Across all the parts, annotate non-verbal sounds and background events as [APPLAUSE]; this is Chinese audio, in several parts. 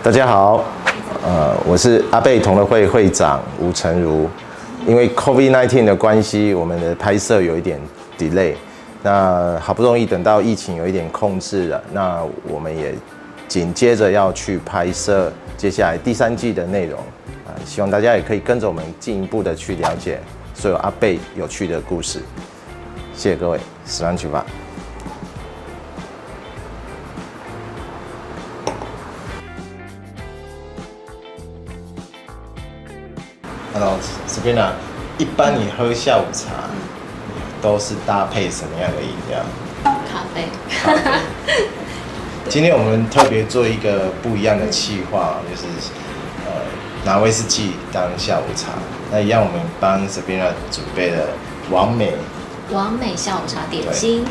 大家好，呃，我是阿贝同乐会会长吴成儒。因为 COVID-19 的关系，我们的拍摄有一点 delay。那好不容易等到疫情有一点控制了，那我们也紧接着要去拍摄接下来第三季的内容啊，希望大家也可以跟着我们进一步的去了解所有阿贝有趣的故事。谢谢各位，十万去吧。Hello，Sabrina，一般你喝下午茶都是搭配什么样的饮料？咖啡。咖啡。今天我们特别做一个不一样的企划，就是呃拿威士忌当下午茶。那一样，我们帮 Sabrina 准备了完美完美下午茶点心。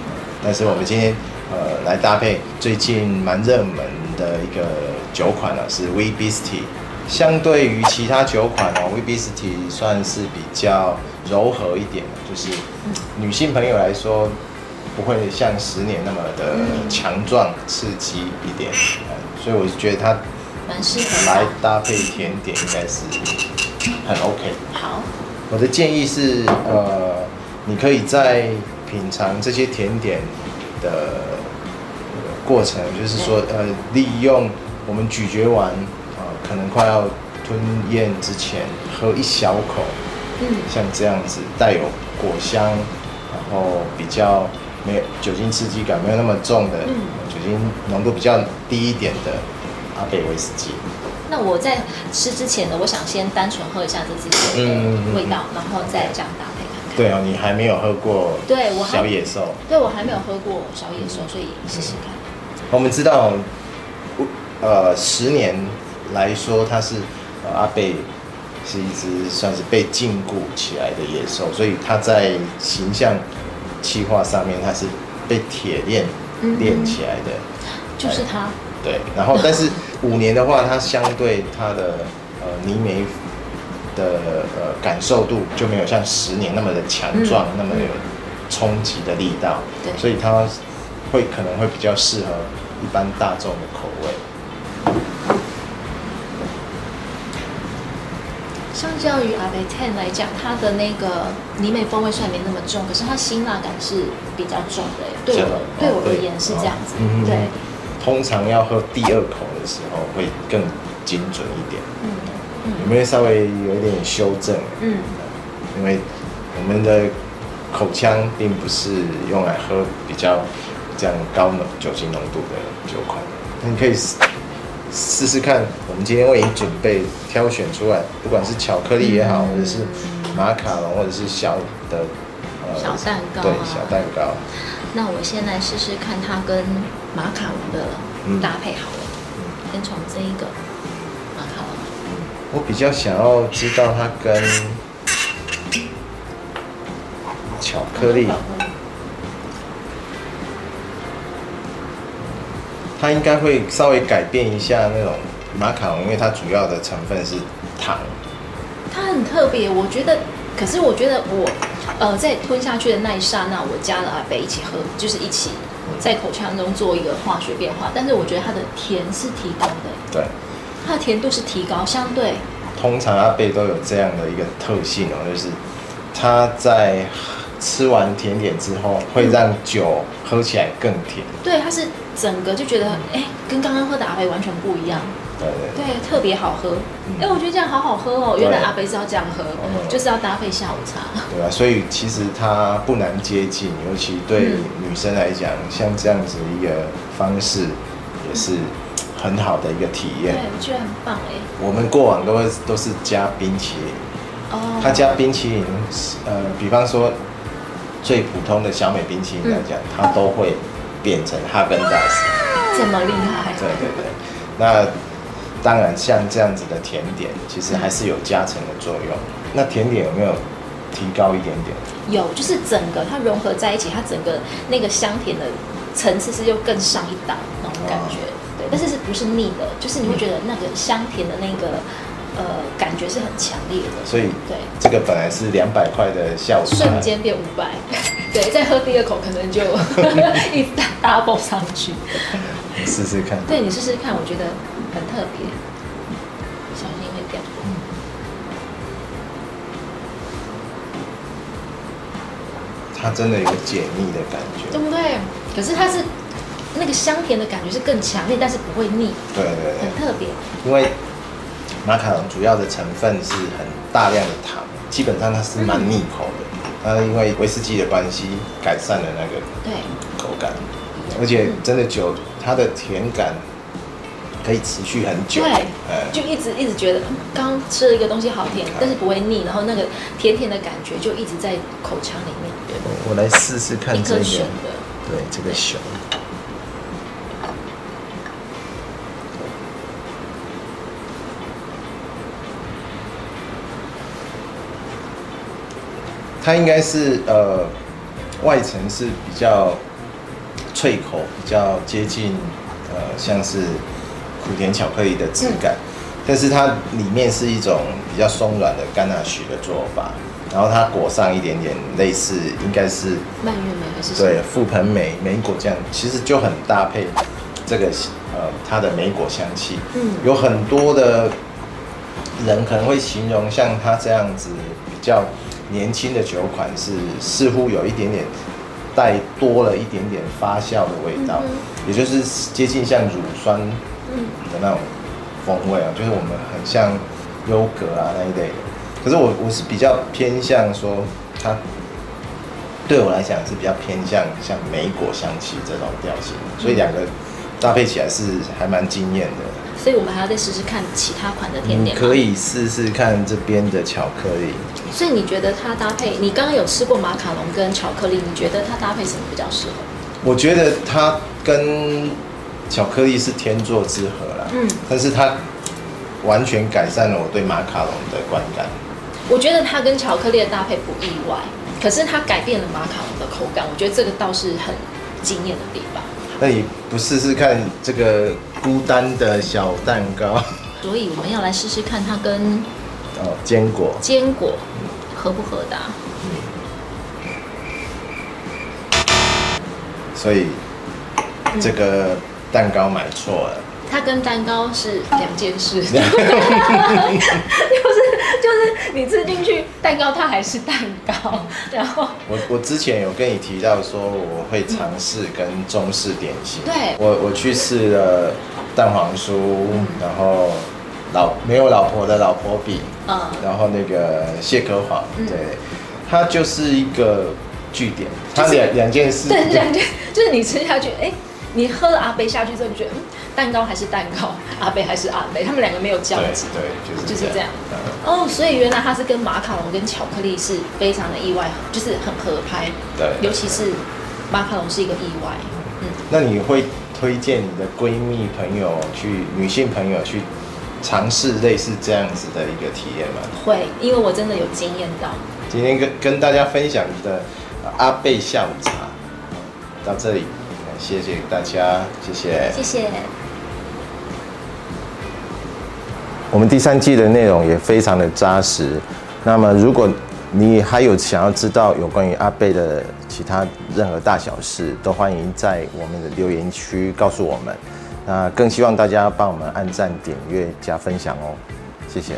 但是我们今天呃来搭配最近蛮热门的一个酒款呢，是 Beast Tea。相对于其他酒款哦 Beast Tea 算是比较柔和一点的，就是女性朋友来说，不会像十年那么的强壮刺激一点，所以我就觉得它蛮适合来搭配甜点，应该是很 OK。好，我的建议是，呃，你可以在品尝这些甜点的过程，就是说，呃，利用我们咀嚼完。可能快要吞咽之前，喝一小口，嗯，像这样子带有果香，然后比较没有酒精刺激感，没有那么重的，嗯，酒精浓度比较低一点的阿贝威士忌。那我在吃之前呢，我想先单纯喝一下这支酒的味道，嗯，然后再这样搭配看看。对哦，你还没有喝过？对，我小野兽。对，我还没有喝过小野兽，所以试试看。我们知道，呃，十年。来说，它是呃阿贝是一只算是被禁锢起来的野兽，所以它在形象气化上面，它是被铁链链起来的，就是它。对，然后但是五年的话，它相对它的呃泥煤的呃感受度就没有像十年那么的强壮，那么有冲击的力道，对，所以它会可能会比较适合一般大众的口味。相较于阿贝 Ten 来讲，它的那个泥美风味虽然没那么重，可是它辛辣感是比较重的。对对我而言是这样子。哦、对、嗯，通常要喝第二口的时候会更精准一点。嗯嗯，有没有稍微有一点修正？嗯，因为我们的口腔并不是用来喝比较这样高浓酒精浓度的酒款，你可以。试试看，我们今天为你准备挑选出来，不管是巧克力也好，或者是马卡龙，或者是小的呃小蛋糕，对小蛋糕。那我先来试试看它跟马卡龙的搭配好了。嗯，先从这一个马卡龙。我比较想要知道它跟巧克力。它应该会稍微改变一下那种马卡龙，因为它主要的成分是糖。它很特别，我觉得。可是我觉得我，呃，在吞下去的那一刹那，我加了阿贝一起喝，就是一起在口腔中做一个化学变化。但是我觉得它的甜是提高的。对。它的甜度是提高，相对。通常阿贝都有这样的一个特性哦，就是它在。吃完甜点之后，会让酒喝起来更甜。对，它是整个就觉得，哎、欸，跟刚刚喝的阿贝完全不一样。对对，对，特别好喝。哎、嗯欸，我觉得这样好好喝哦。原来阿贝是要这样喝，就是要搭配下午茶。对啊，所以其实它不难接近，尤其对女生来讲，嗯、像这样子一个方式，也是很好的一个体验。对，我觉得很棒哎。我们过往都会都是加冰淇淋。哦。它加冰淇淋，呃，比方说。最普通的小美冰淇淋来讲，嗯、它都会变成哈根达斯，这么厉害？对对对。那当然，像这样子的甜点，其实还是有加成的作用。嗯、那甜点有没有提高一点点？有，就是整个它融合在一起，它整个那个香甜的层次是又更上一档那种感觉。哦、对，但是是不是腻的？就是你会觉得那个香甜的那个。呃，感觉是很强烈的，所以对。这个本来是两百块的下午茶，瞬间变五百，[LAUGHS] 对，再喝第二口可能就 [LAUGHS] 一 double 上去，你试试看，对你试试看，我觉得很特别，小心会掉。嗯，它真的有解腻的感觉，对不对？可是它是那个香甜的感觉是更强烈，但是不会腻。对对对，很特别。因为马卡龙主要的成分是很大量的糖，基本上它是蛮腻口的。它因为威士忌的关系，改善了那个对口感，而且真的酒它的甜感可以持续很久。对，就一直一直觉得刚吃了一个东西好甜，但是不会腻，然后那个甜甜的感觉就一直在口腔里面。对，我来试试看这个，对这个熊。它应该是呃，外层是比较脆口，比较接近呃，像是苦甜巧克力的质感，嗯、但是它里面是一种比较松软的甘纳许的做法，然后它裹上一点点类似应该是蔓越莓还是对覆盆莓莓果酱，其实就很搭配这个呃它的莓果香气。嗯，有很多的人可能会形容像它这样子比较。年轻的酒款是似乎有一点点带多了一点点发酵的味道，嗯、也就是接近像乳酸的那种风味啊，就是我们很像优格啊那一类的。可是我我是比较偏向说，它对我来讲是比较偏向像莓果香气这种调性，所以两个搭配起来是还蛮惊艳的。所以我们还要再试试看其他款的甜点。可以试试看这边的巧克力。所以你觉得它搭配？你刚刚有吃过马卡龙跟巧克力，你觉得它搭配什么比较适合？我觉得它跟巧克力是天作之合啦。嗯。但是它完全改善了我对马卡龙的观感。我觉得它跟巧克力的搭配不意外，可是它改变了马卡龙的口感，我觉得这个倒是很惊艳的地方。那你不试试看这个孤单的小蛋糕？所以我们要来试试看它跟哦坚果坚果合不合的？嗯。所以这个蛋糕买错了。它跟蛋糕是两件事。[LAUGHS] 就是。就是你吃进去蛋糕，它还是蛋糕。[LAUGHS] 然后我我之前有跟你提到说，我会尝试跟中式点心。对，我我去试了蛋黄酥，然后老没有老婆的老婆饼，嗯，然后那个蟹壳黄，对，它就是一个据点，它两两件事，对，两件 [LAUGHS] 就是你吃下去，哎。你喝了阿杯下去之后，你觉得嗯，蛋糕还是蛋糕，[LAUGHS] 阿贝还是阿贝，他们两个没有交集，对，对，就是这样。哦，oh, 所以原来他是跟马卡龙跟巧克力是非常的意外，就是很合拍。对，尤其是马卡龙是一个意外。嗯，那你会推荐你的闺蜜朋友去，女性朋友去尝试类似这样子的一个体验吗？会，因为我真的有经验到。今天跟跟大家分享的阿贝下午茶到这里。谢谢大家，谢谢，谢谢。我们第三季的内容也非常的扎实。那么，如果你还有想要知道有关于阿贝的其他任何大小事，都欢迎在我们的留言区告诉我们。那更希望大家帮我们按赞、点阅、加分享哦，谢谢。